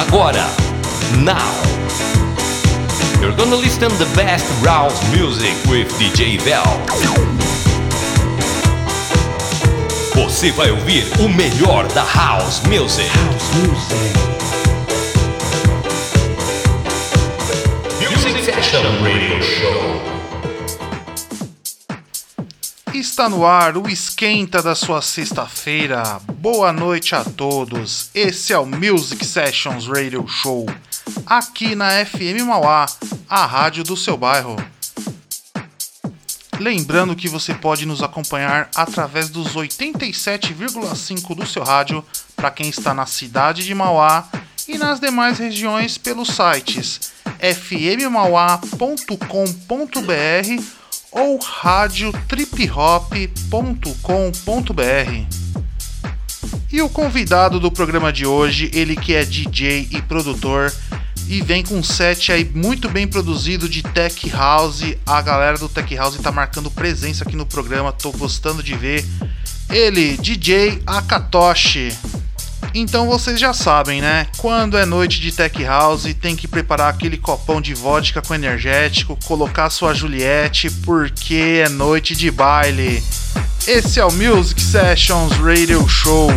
Agora, now. You're gonna listen the best house music with DJ Vel. Você vai ouvir o melhor da house music. House music. Music Fashion Radio Show. Está no ar o esquenta da sua sexta-feira. Boa noite a todos. Esse é o Music Sessions Radio Show, aqui na FM Mauá, a rádio do seu bairro. Lembrando que você pode nos acompanhar através dos 87,5 do seu rádio para quem está na cidade de Mauá e nas demais regiões pelos sites fmmauá.com.br ou radiotriphop.com.br. E o convidado do programa de hoje, ele que é DJ e produtor e vem com um set aí muito bem produzido de Tech House. A galera do Tech House tá marcando presença aqui no programa, tô gostando de ver. Ele, DJ Akatoshi. Então vocês já sabem, né? Quando é noite de Tech House, tem que preparar aquele copão de vodka com energético, colocar sua Juliette, porque é noite de baile. Esse é o Music Sessions Radio Show.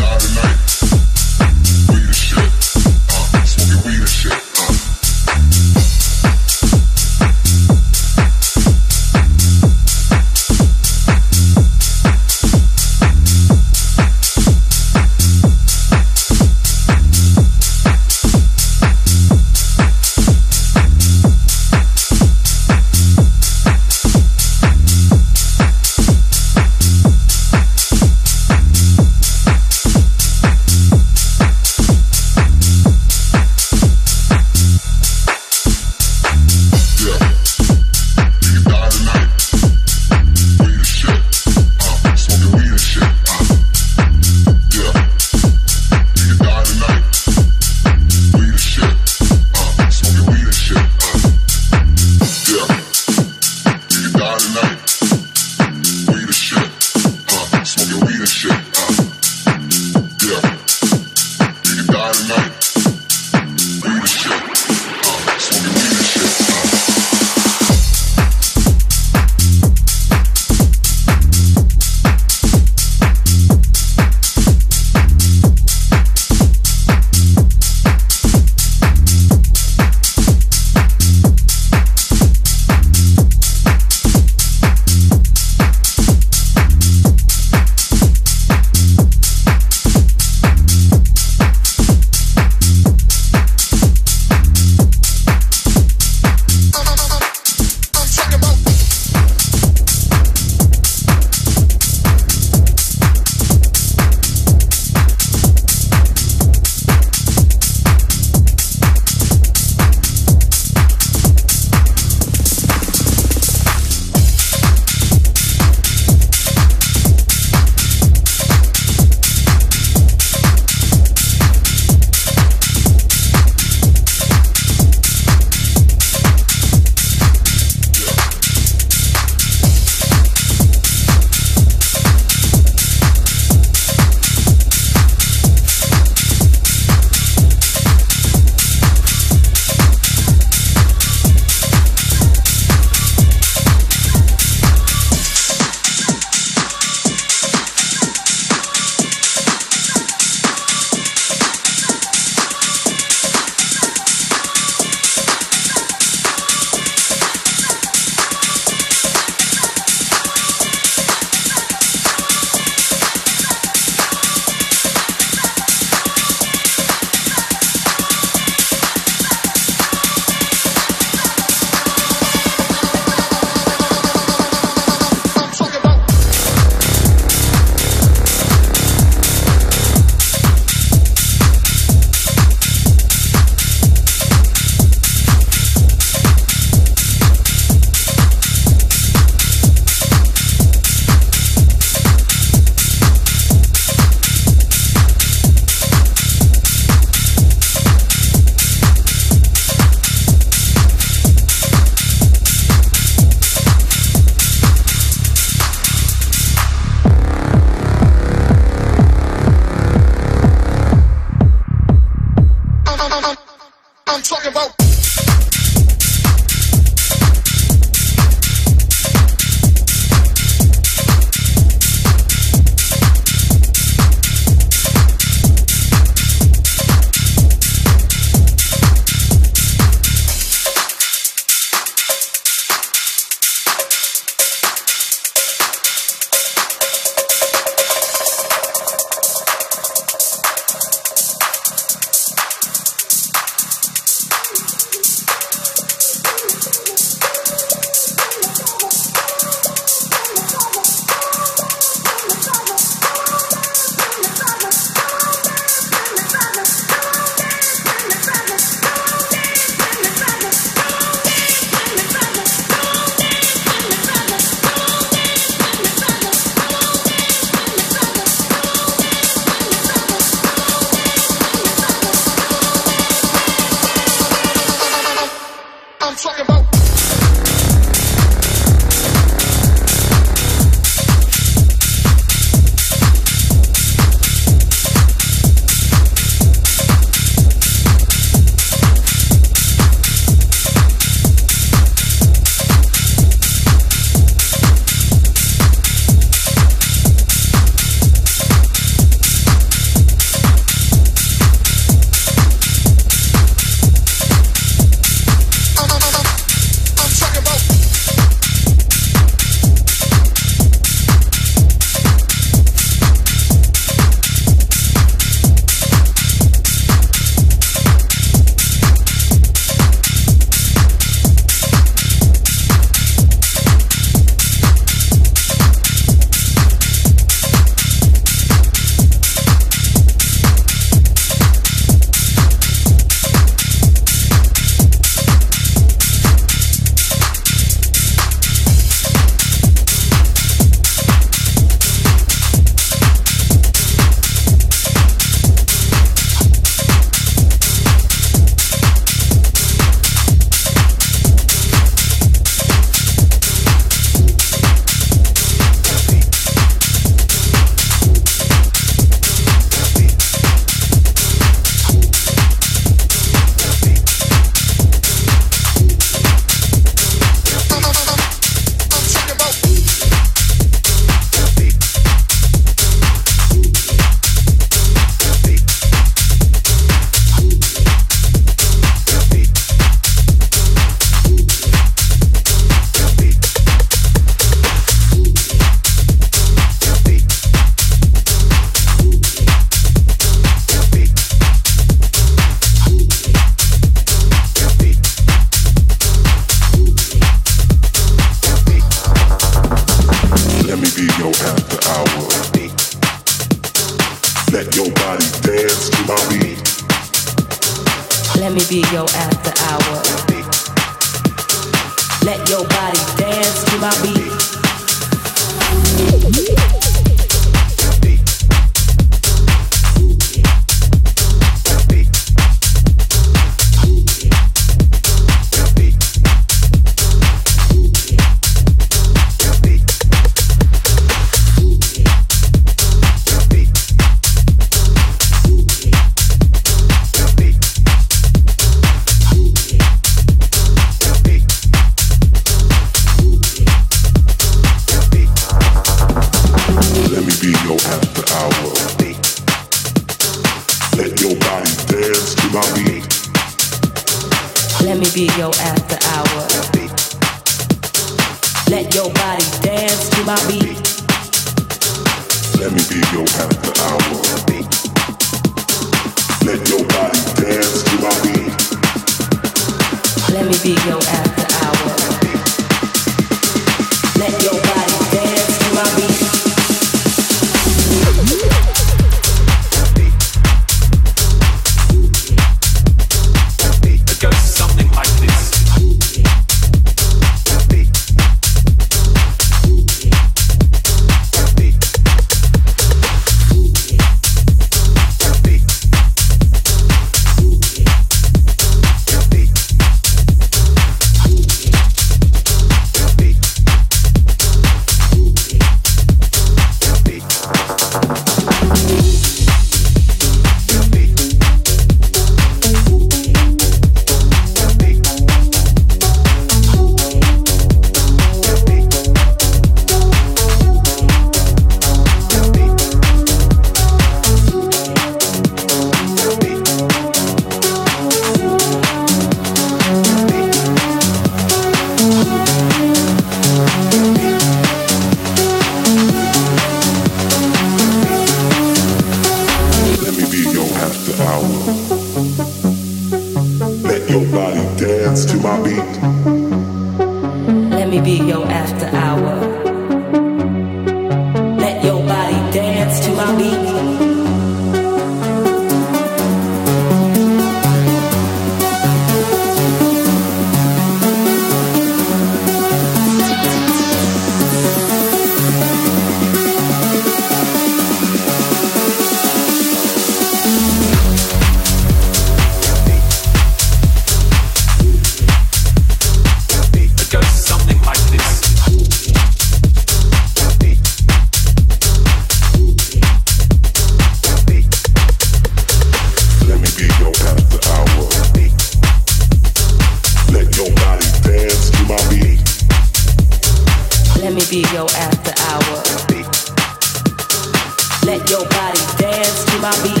I'll be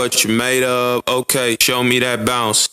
what you made of. Okay, show me that bounce.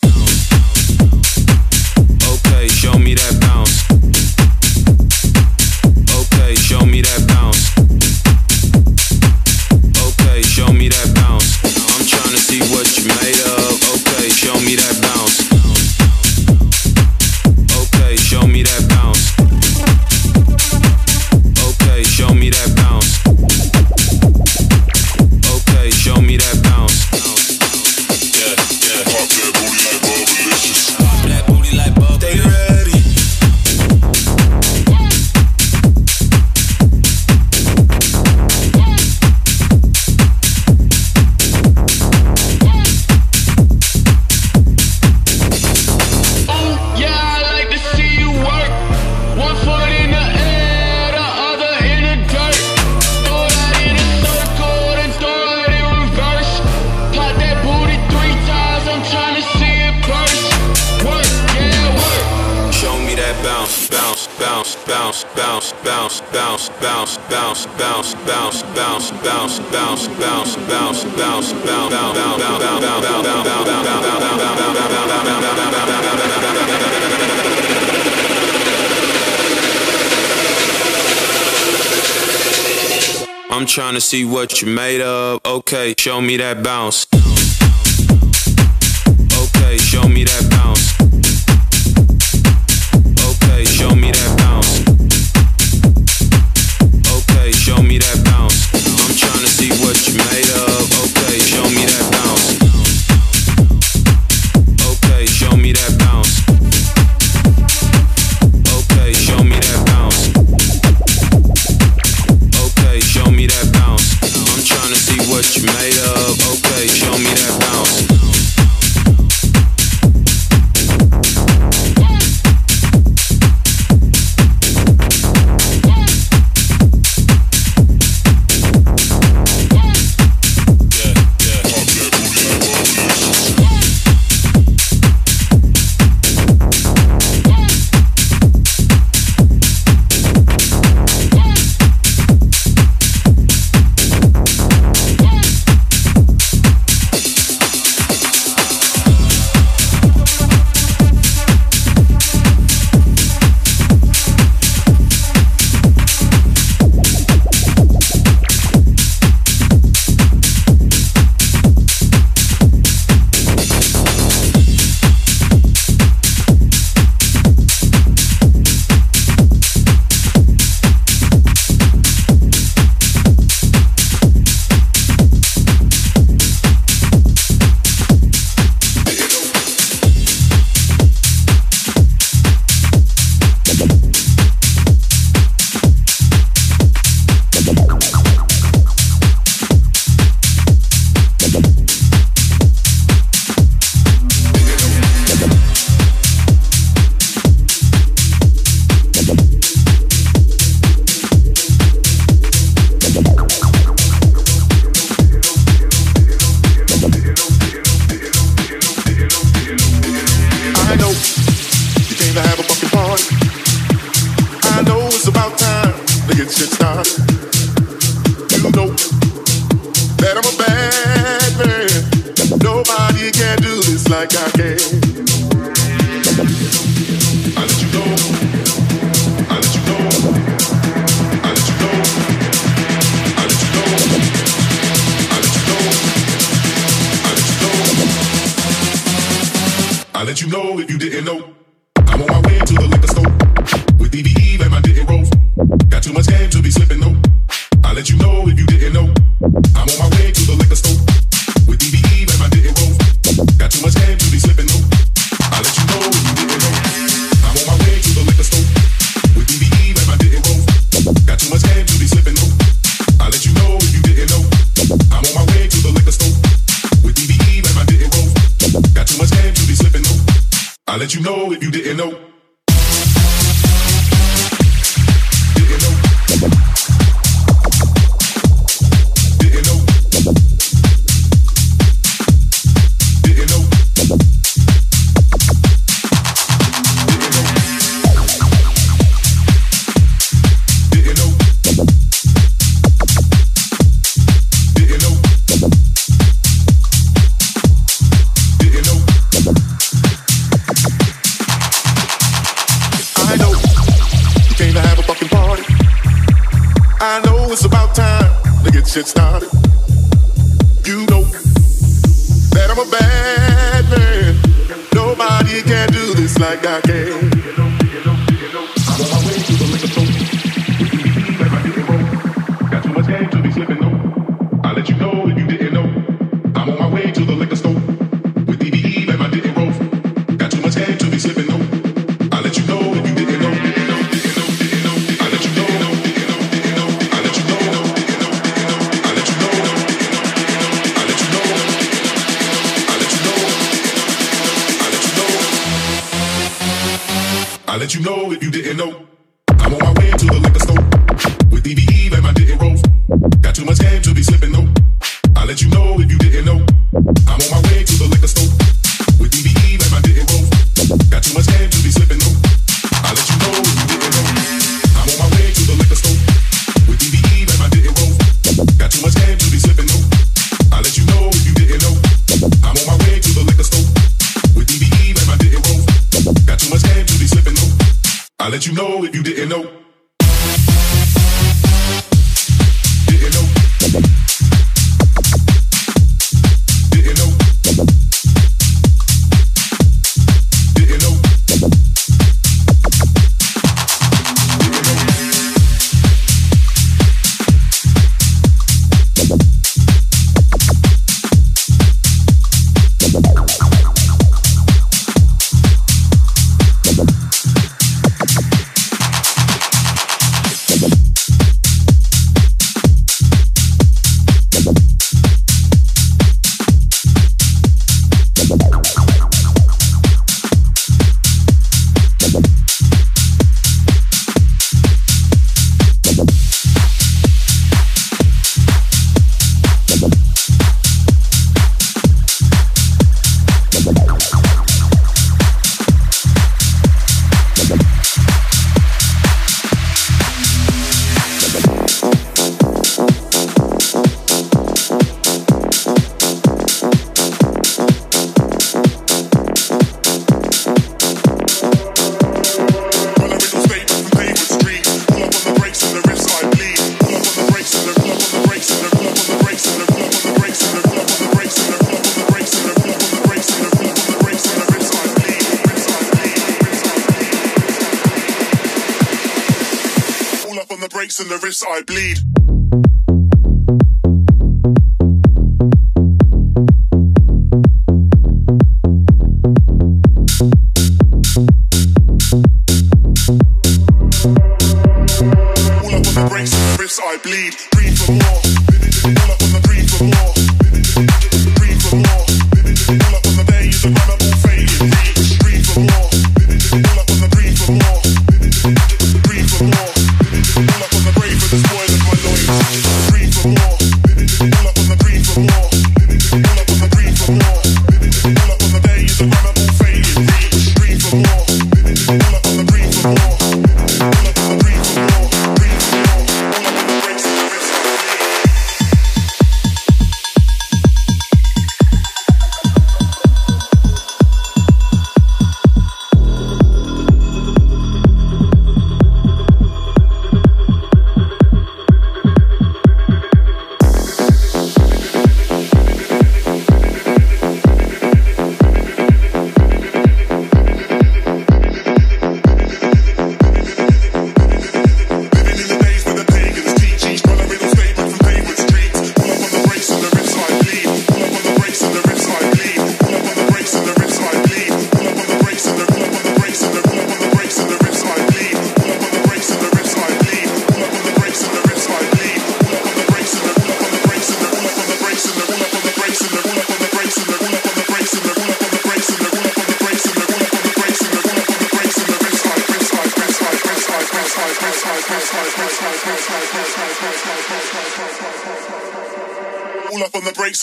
what you made of. Okay, show me that bounce. you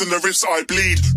and the riffs I bleed.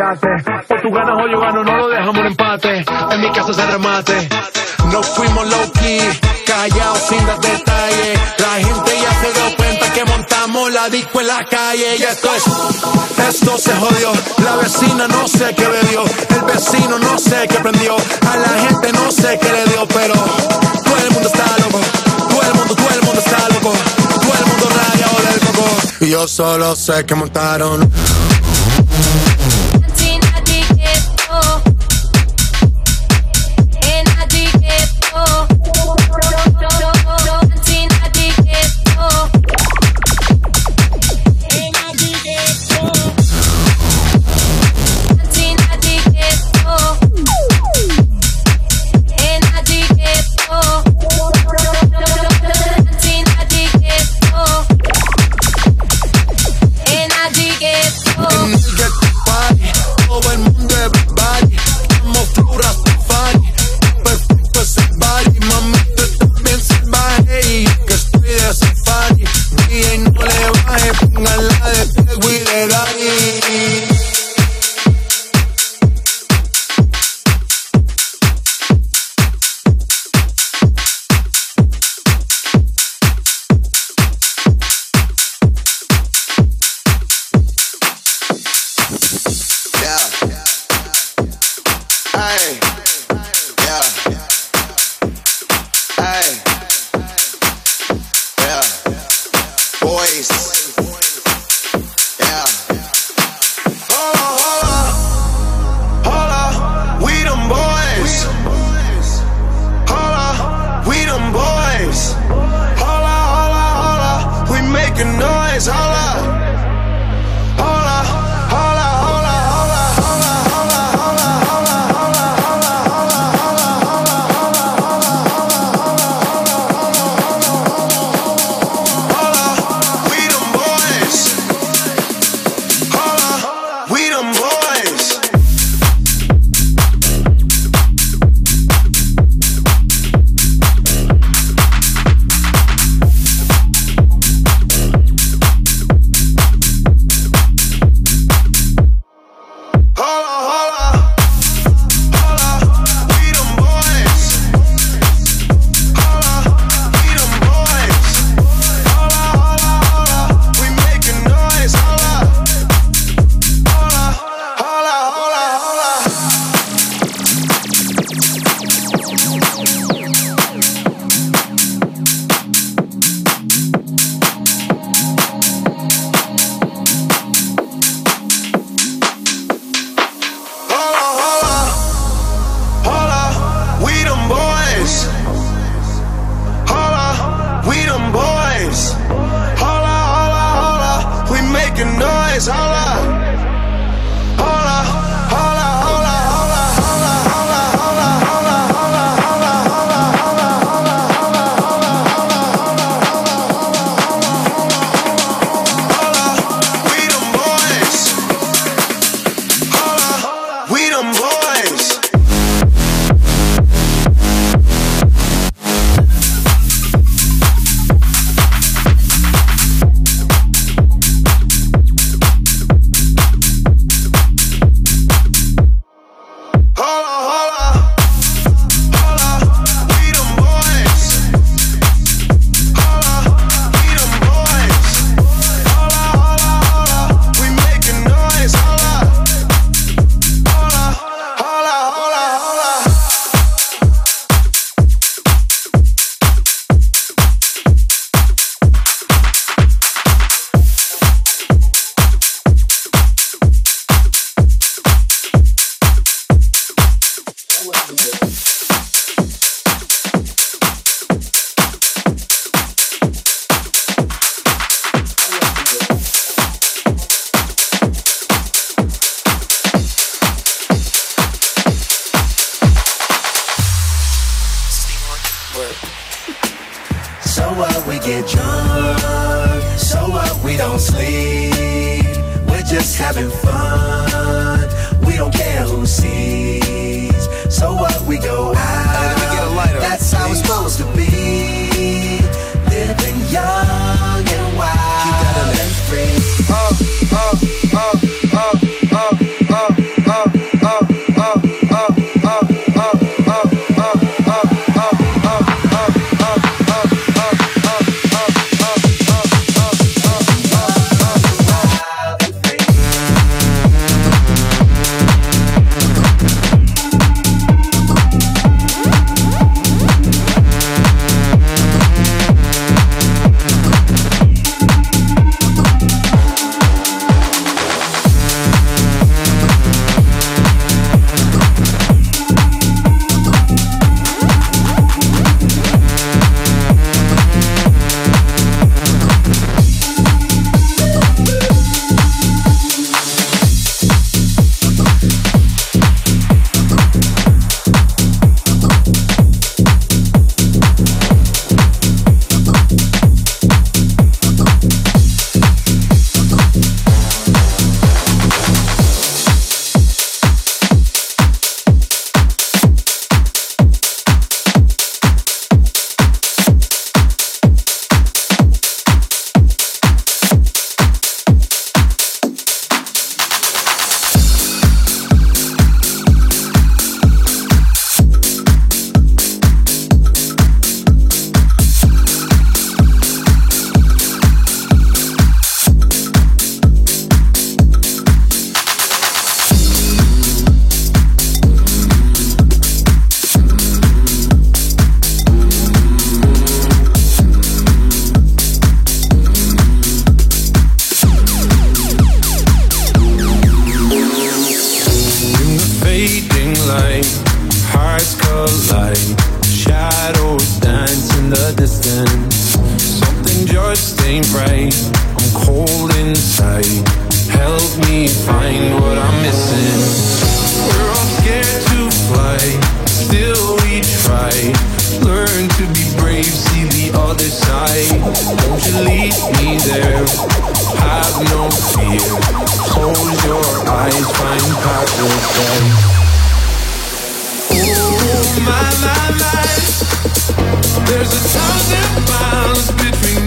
O tú ganas o yo gano, no lo dejamos un empate. En mi casa se remate. Nos fuimos low key, callados sin dar detalles. La gente ya se dio cuenta que montamos la disco en la calle. Y esto es, esto se jodió. La vecina no sé qué bebió. El vecino no sé qué prendió. A la gente no sé qué le dio, pero todo el mundo está loco. Todo el mundo, todo el mundo está loco. Todo el mundo raya o del coco. Y yo solo sé que montaron. voz, aula. Help me find what I'm missing. We're all scared to fly, still we try. Learn to be brave, see the other side. Don't you me there. Have no fear. Close your eyes, find paradise. Oh my my my. There's a thousand miles between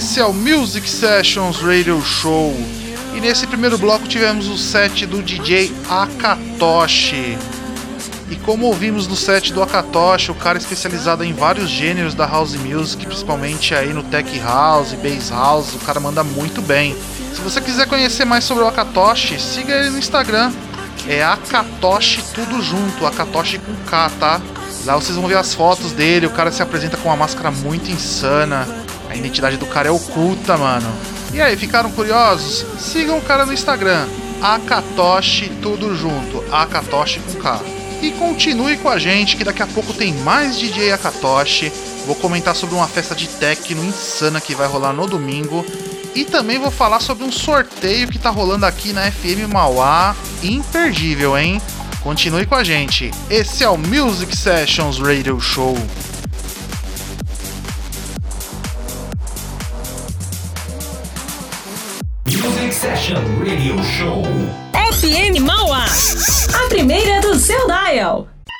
Esse é o Music Sessions Radio Show. E nesse primeiro bloco tivemos o set do DJ Akatoshi. E como ouvimos no set do Akatoshi, o cara é especializado em vários gêneros da house music, principalmente aí no tech house, bass house, o cara manda muito bem. Se você quiser conhecer mais sobre o Akatoshi, siga ele no Instagram. É Akatoshi tudo junto, Akatoshi com K, tá? Lá vocês vão ver as fotos dele, o cara se apresenta com uma máscara muito insana. A identidade do cara é oculta, mano. E aí, ficaram curiosos? Sigam o cara no Instagram, Akatoshi tudo junto, Akatoshi com K. E continue com a gente que daqui a pouco tem mais DJ Akatoshi. Vou comentar sobre uma festa de techno insana que vai rolar no domingo. E também vou falar sobre um sorteio que tá rolando aqui na FM Mauá. Imperdível, hein? Continue com a gente. Esse é o Music Sessions Radio Show. Show. FM Mauá, a primeira do seu dial.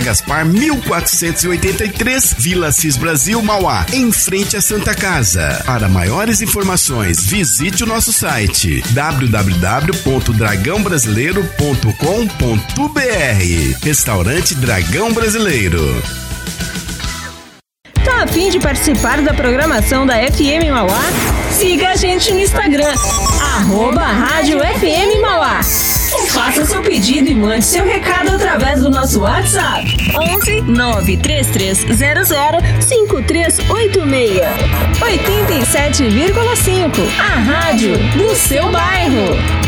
Gaspar, 1483, Vila Cis Brasil, Mauá, em frente à Santa Casa. Para maiores informações, visite o nosso site www.dragãobrasileiro.com.br. Restaurante Dragão Brasileiro. Tá a fim de participar da programação da FM Mauá? Siga a gente no Instagram, arroba Rádio FM Mauá. Ou faça seu pedido e mande seu recado através do nosso WhatsApp. 11 93300 5386 87,5 A rádio do seu bairro.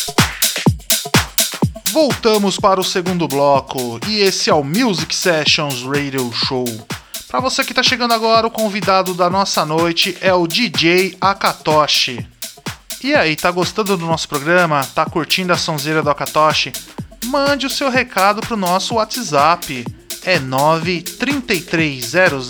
Voltamos para o segundo bloco e esse é o Music Sessions Radio Show. Para você que está chegando agora, o convidado da nossa noite é o DJ Akatoshi. E aí, tá gostando do nosso programa? Tá curtindo a sonzeira do Akatoshi? Mande o seu recado pro nosso WhatsApp. É 93300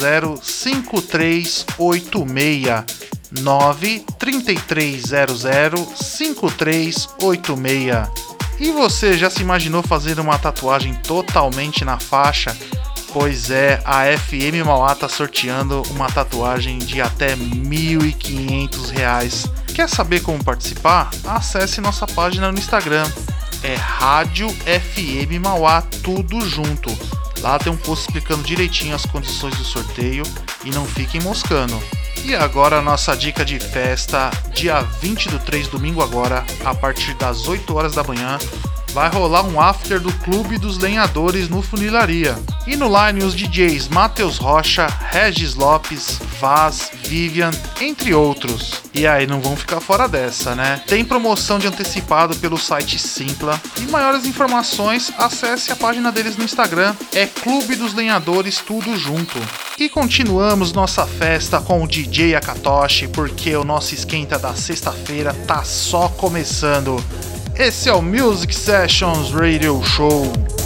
5386. 93300 5386. E você já se imaginou fazer uma tatuagem totalmente na faixa? Pois é, a FM Mauá tá sorteando uma tatuagem de até R$ 1.500. Quer saber como participar? Acesse nossa página no Instagram, é Rádio FM Mauá, tudo junto. Lá tem um post explicando direitinho as condições do sorteio e não fiquem moscando. E agora a nossa dica de festa, dia 20 do 3, domingo agora, a partir das 8 horas da manhã, vai rolar um after do Clube dos Lenhadores no Funilaria. E no line os DJs Matheus Rocha, Regis Lopes, Vaz, Vivian, entre outros. E aí, não vão ficar fora dessa, né? Tem promoção de antecipado pelo site Simpla. E maiores informações, acesse a página deles no Instagram, é Clube dos Lenhadores Tudo Junto. E continuamos nossa festa com o DJ Akatoshi, porque o nosso esquenta da sexta-feira tá só começando. Esse é o Music Sessions Radio Show.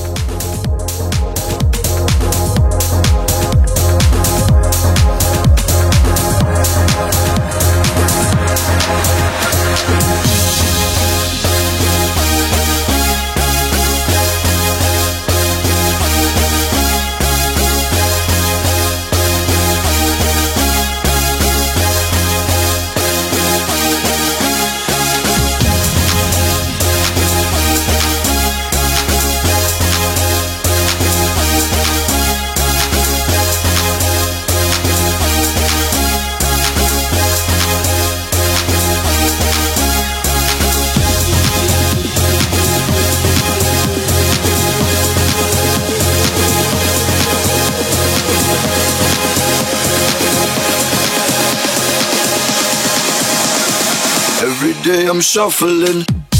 I'm shuffling.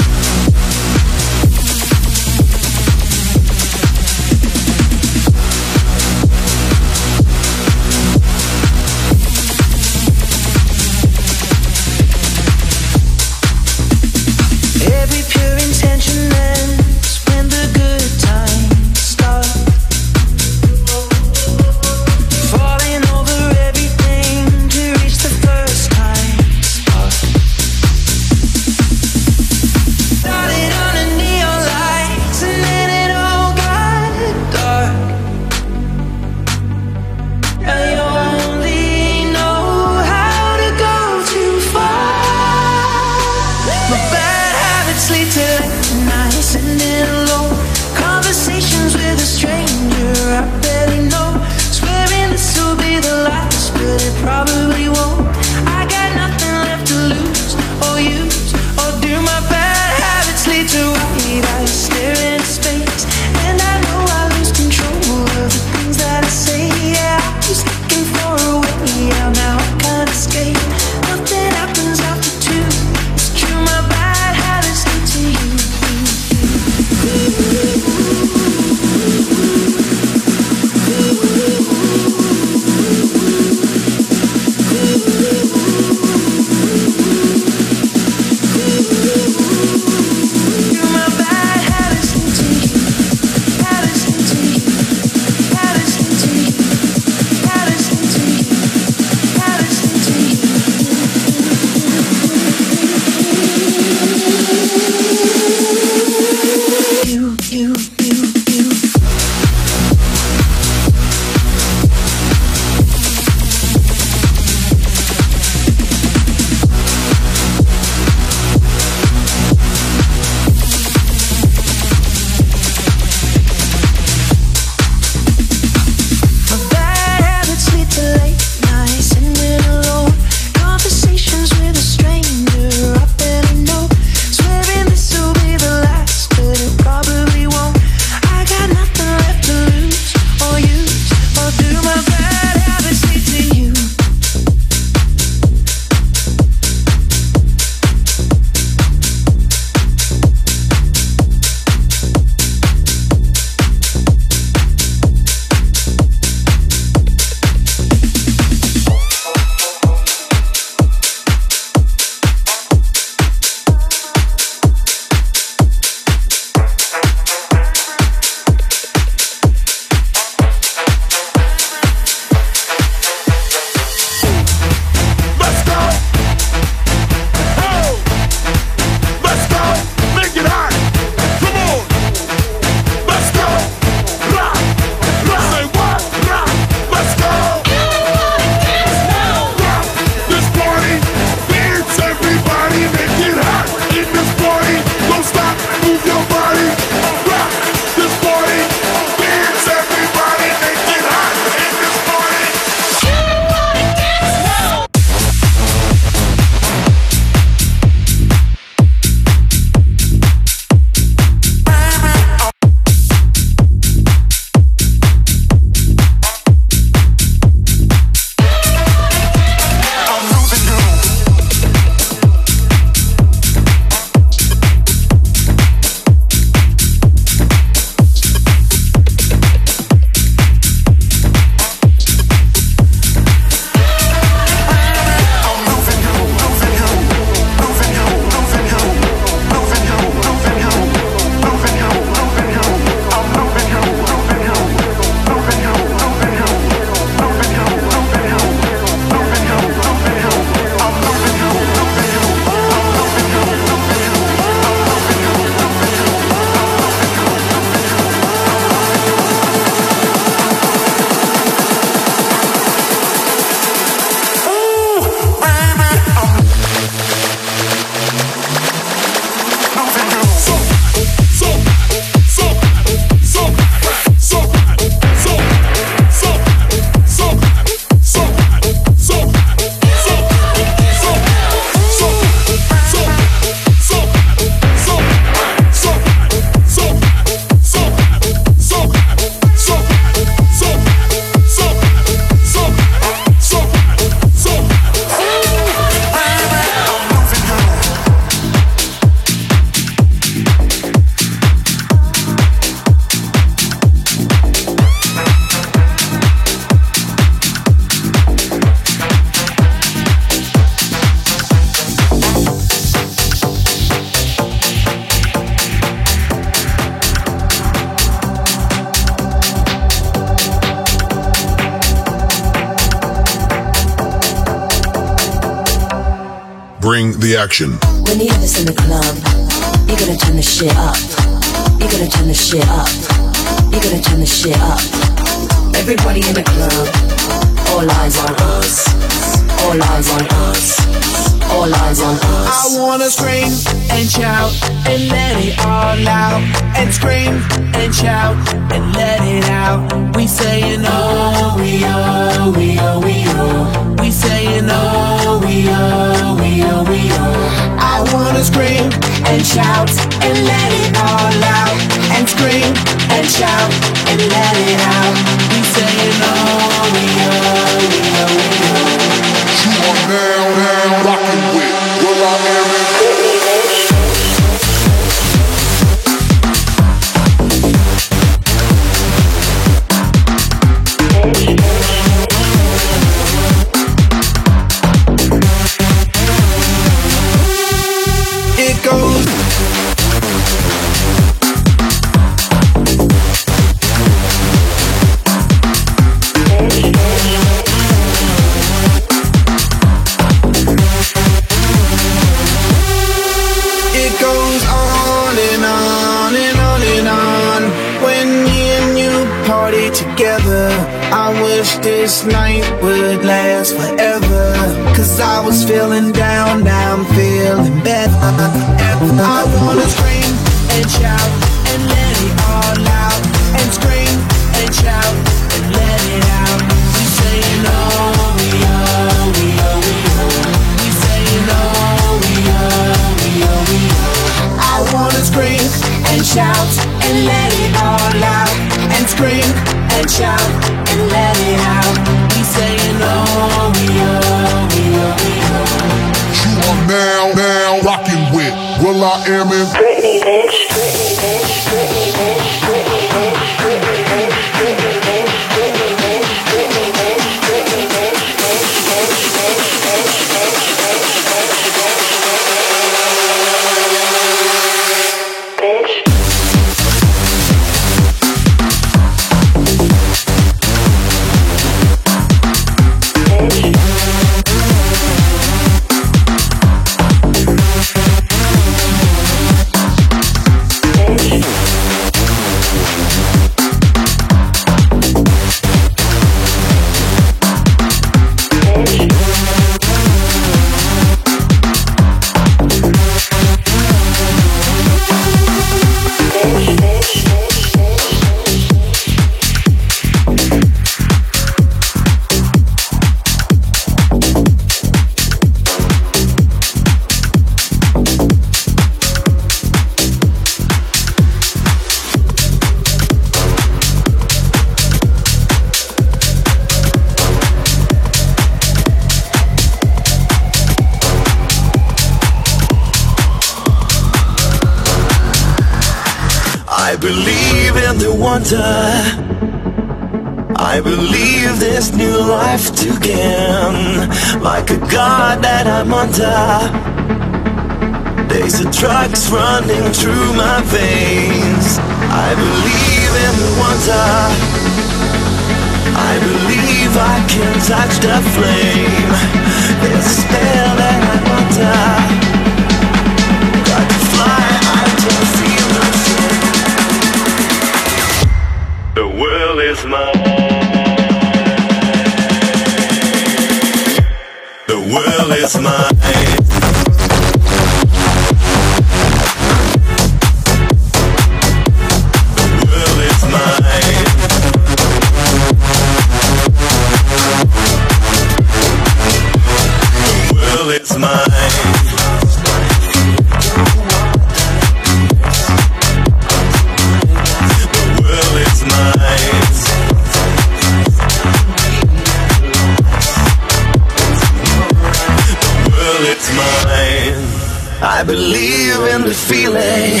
I believe in the feeling.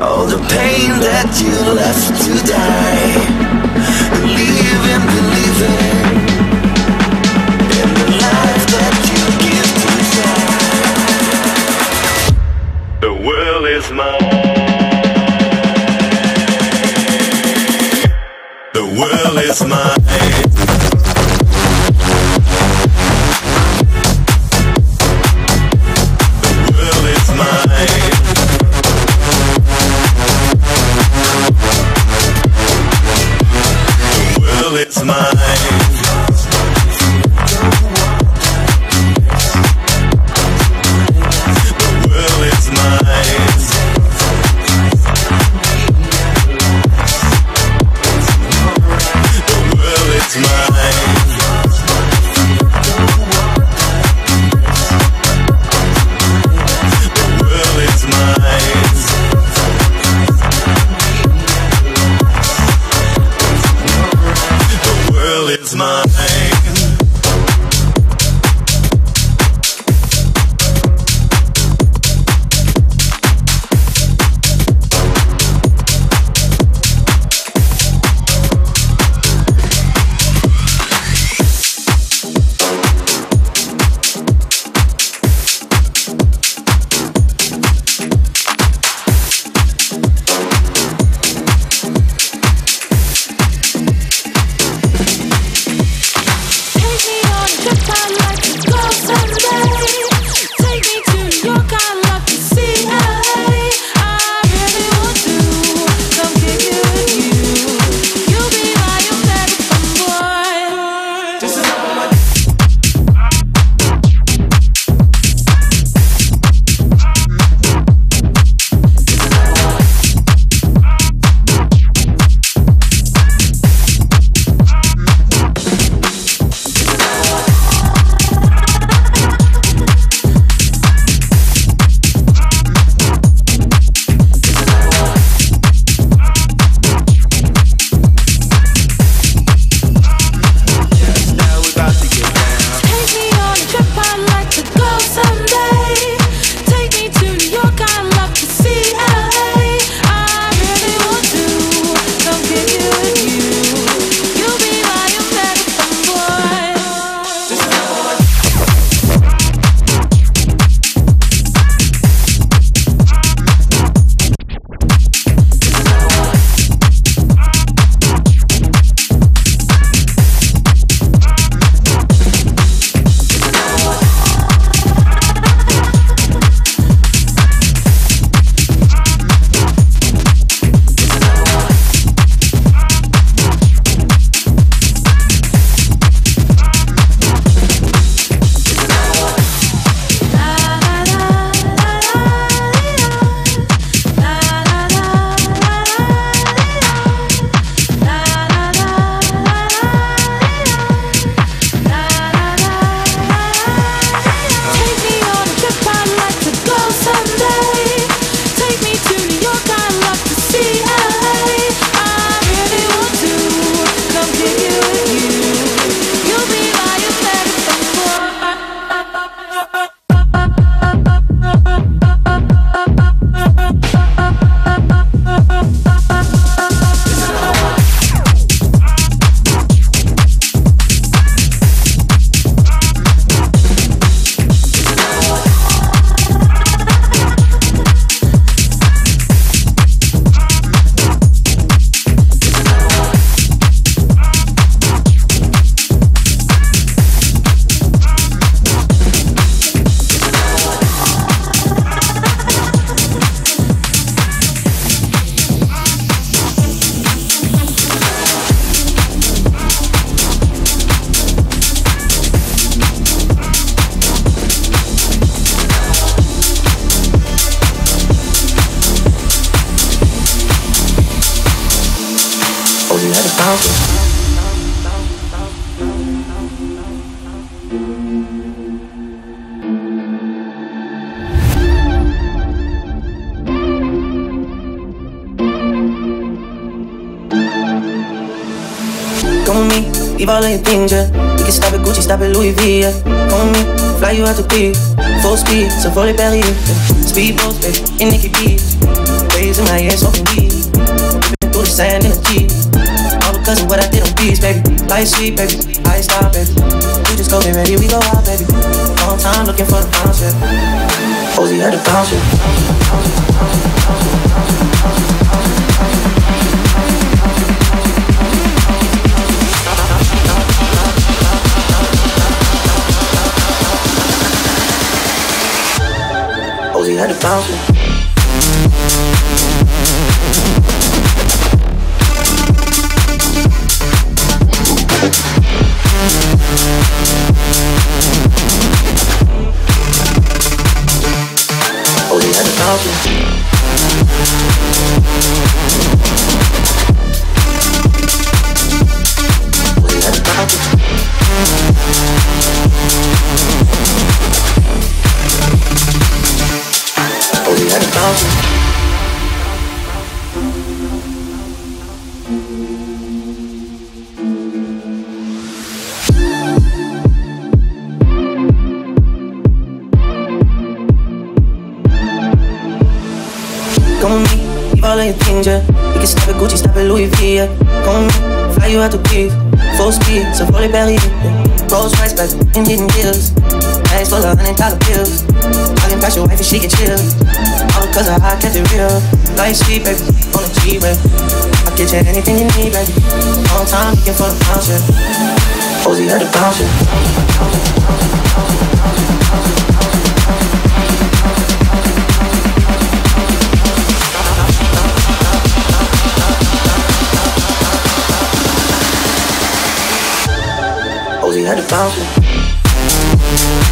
All the pain that you left to die. Believe in believing. In the life that you give to die. The world is mine. The world is mine. All of your things, yeah. We can stop at Gucci, stop at Louis V, yeah. Come me, fly you out to P, full speed, so fully Perrier, yeah. Speed boats, baby, in Nikki Beach. Waves in my ear, smoking weed. Through the sand in a Jeep. All because of what I did on beats, baby. Life sweet, baby. I stop, baby. We just go get ready, we go out, baby. Long time looking for the bounce, yeah. Ozzy had to bounce, yeah. Ozzy had to. yeah. Come fly you out to give. Full speed, so fully buried. Yeah. Rolls Royce, black Indian hills. Bags full of hundred dollar bills. I can pass your wife and she can chill. All because of how I kept it real. Life sweet, baby, on the G-Way. I get you anything you need, baby. Long time looking for the bounce, yeah. Posey had the bounce, yeah. about me.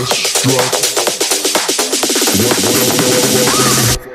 just struck. What, what, what, what, what, what, what, what, what,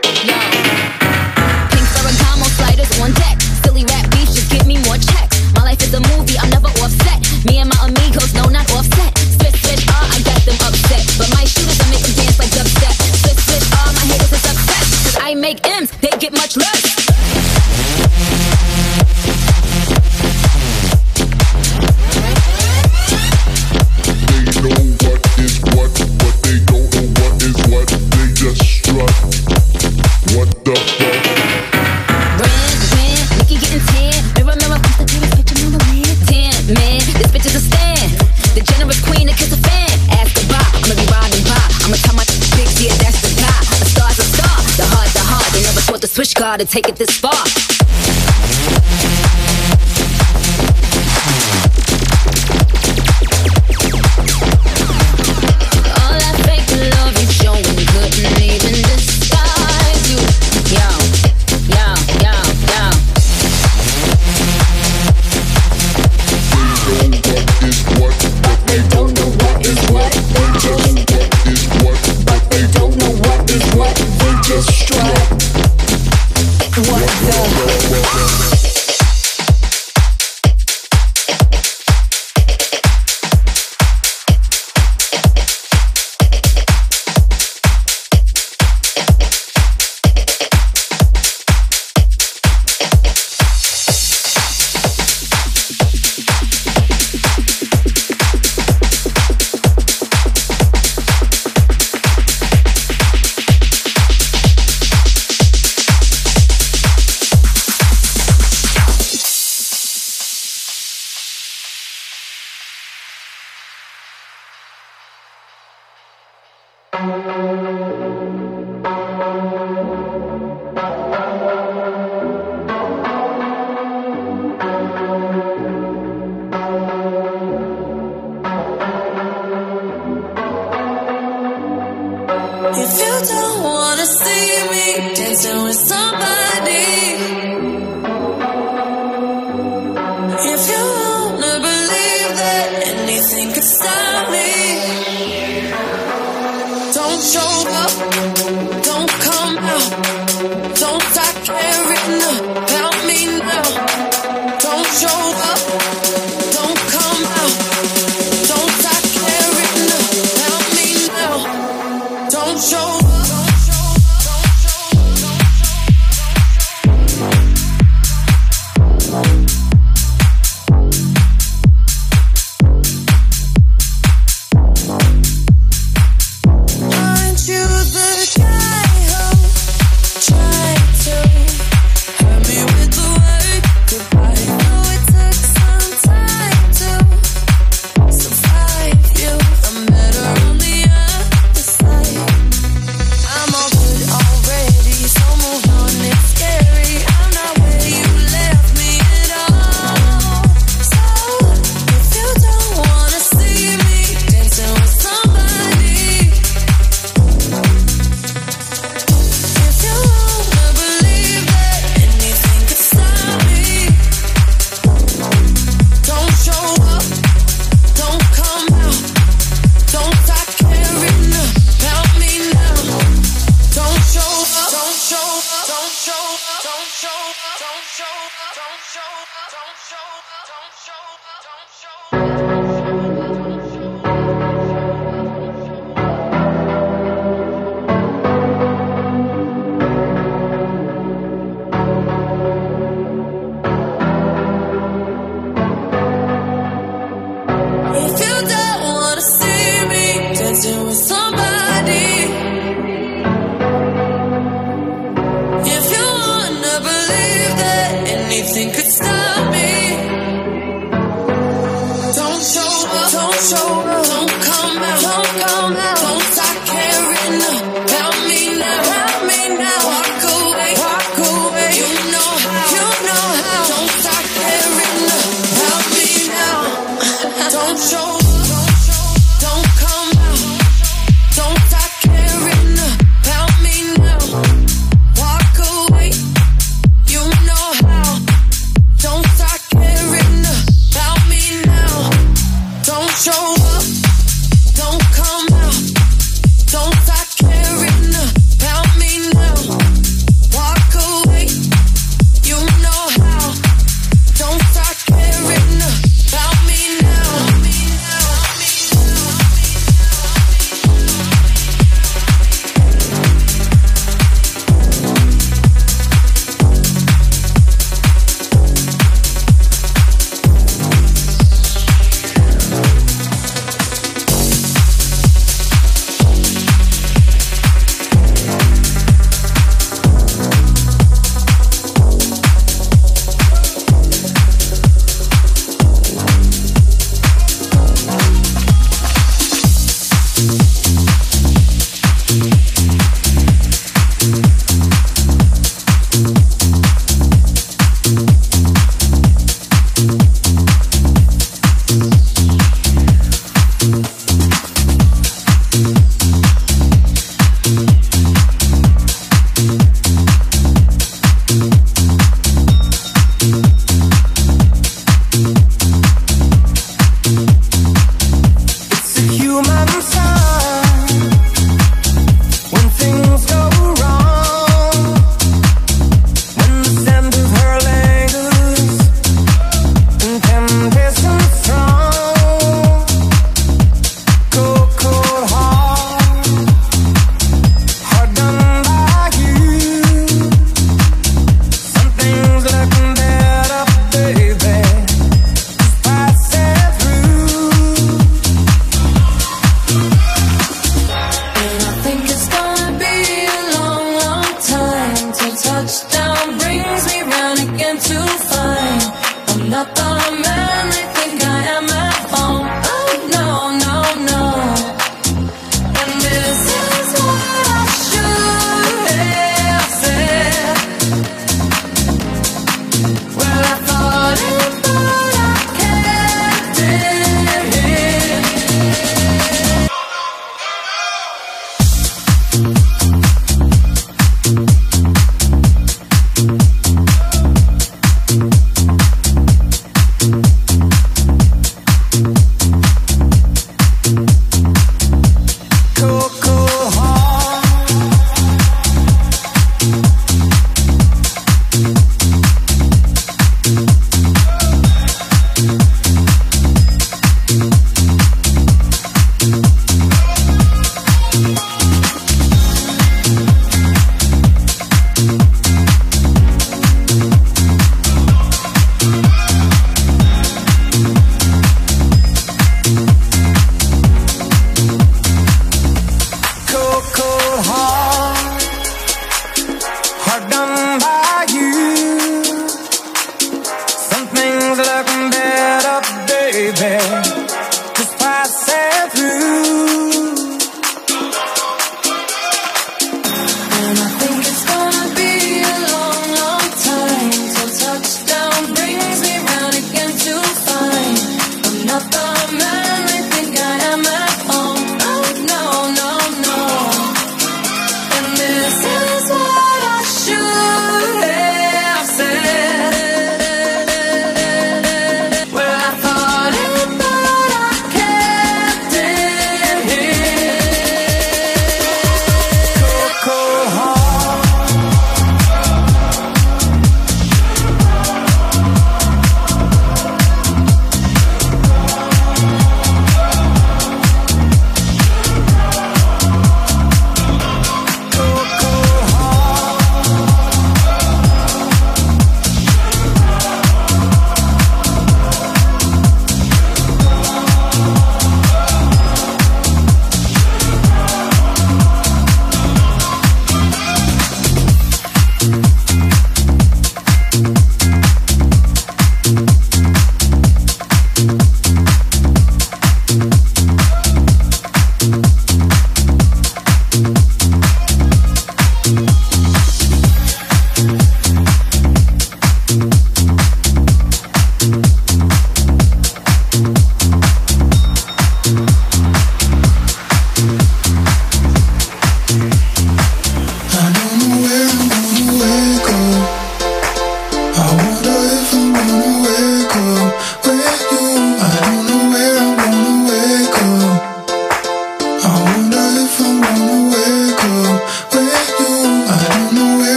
take it this far.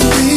to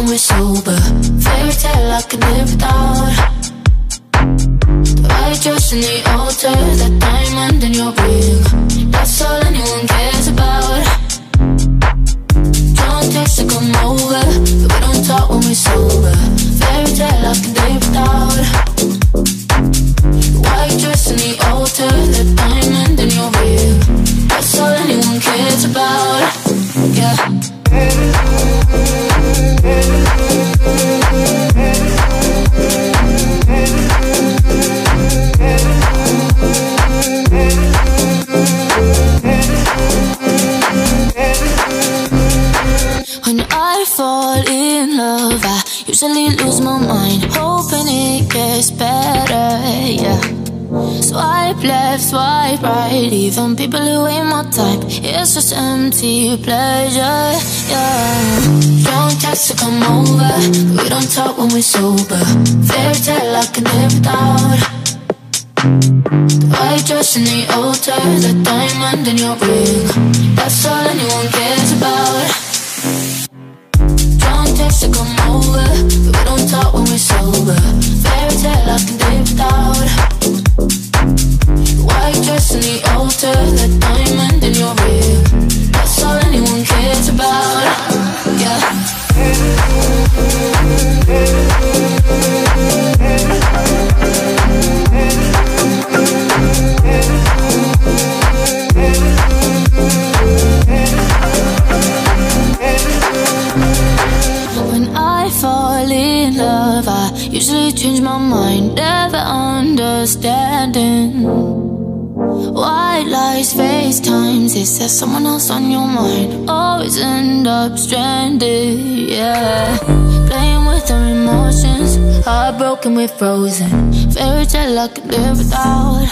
when we're sober. Fairy tale I could live without. The white dress in the altar, that diamond in your ring. That's all anyone cares about. Don't text to come over, but we don't talk when we're sober. Fairy tale I could live without. The white dress in the Even people who ain't my type. It's just empty pleasure. Yeah. Don't text to come over. We don't talk when we're sober. Fairy tale I can live without. White dress in the altar, the diamond in your ring. That's all anyone cares about. Drunk text to come over, we don't talk when we're sober. Fairy tale I can live without. The altar, the diamond in your ring. That's all anyone cares about. Yeah. When I fall in love, I usually change my mind, never understanding. Lies, FaceTimes, is there someone else on your mind? Always end up stranded, yeah. Playing with our emotions, heartbroken, we're frozen. Fairy tale I could live without,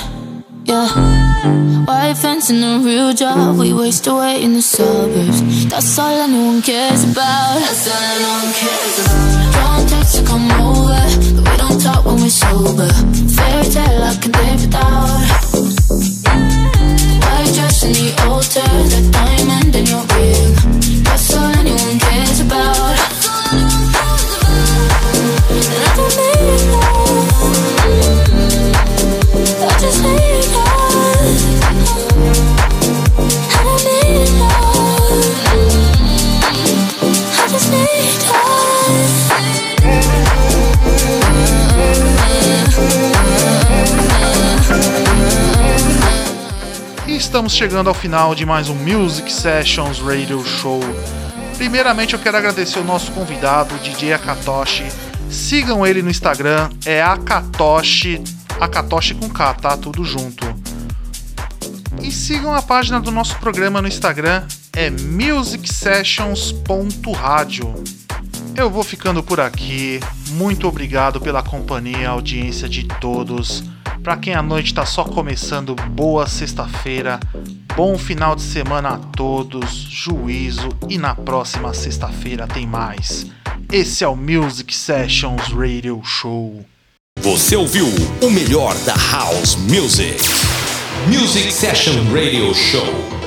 yeah. White fence and a real job, we waste away in the suburbs. That's all anyone cares about. That's all anyone cares about. Don't text to come over, but we don't talk when we're sober. Fairy tale I can live without in the altar, I time. Estamos chegando ao final de mais um Music Sessions Radio Show. Primeiramente eu quero agradecer o nosso convidado, DJ Akatoshi. Sigam ele no Instagram, é Akatoshi, Akatoshi com K, tá? Tudo junto. E sigam a página do nosso programa no Instagram, é musicsessions.radio. Eu vou ficando por aqui. Muito obrigado pela companhia audiência de todos. Para quem a noite tá só começando, boa sexta-feira. Bom final de semana a todos. Juízo e na próxima sexta-feira tem mais. Esse é o Music Sessions Radio Show. Você ouviu o melhor da House Music. Music Session Radio Show.